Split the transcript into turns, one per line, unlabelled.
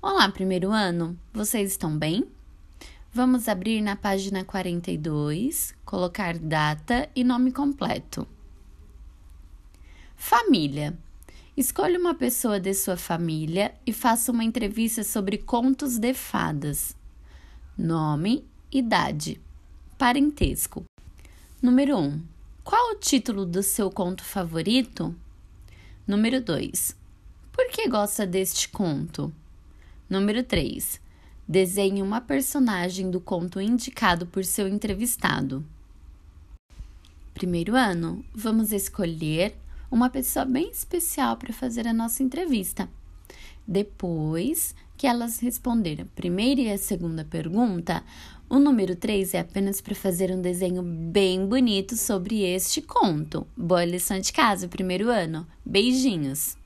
Olá, primeiro ano, vocês estão bem? Vamos abrir na página 42, colocar data e nome completo. Família. Escolha uma pessoa de sua família e faça uma entrevista sobre contos de fadas. Nome, idade, parentesco. Número 1. Um, qual o título do seu conto favorito? Número 2. Por que gosta deste conto? Número 3. Desenhe uma personagem do conto indicado por seu entrevistado. Primeiro ano, vamos escolher uma pessoa bem especial para fazer a nossa entrevista. Depois que elas responderam a primeira e a segunda pergunta, o número 3 é apenas para fazer um desenho bem bonito sobre este conto. Boa lição de casa, primeiro ano. Beijinhos!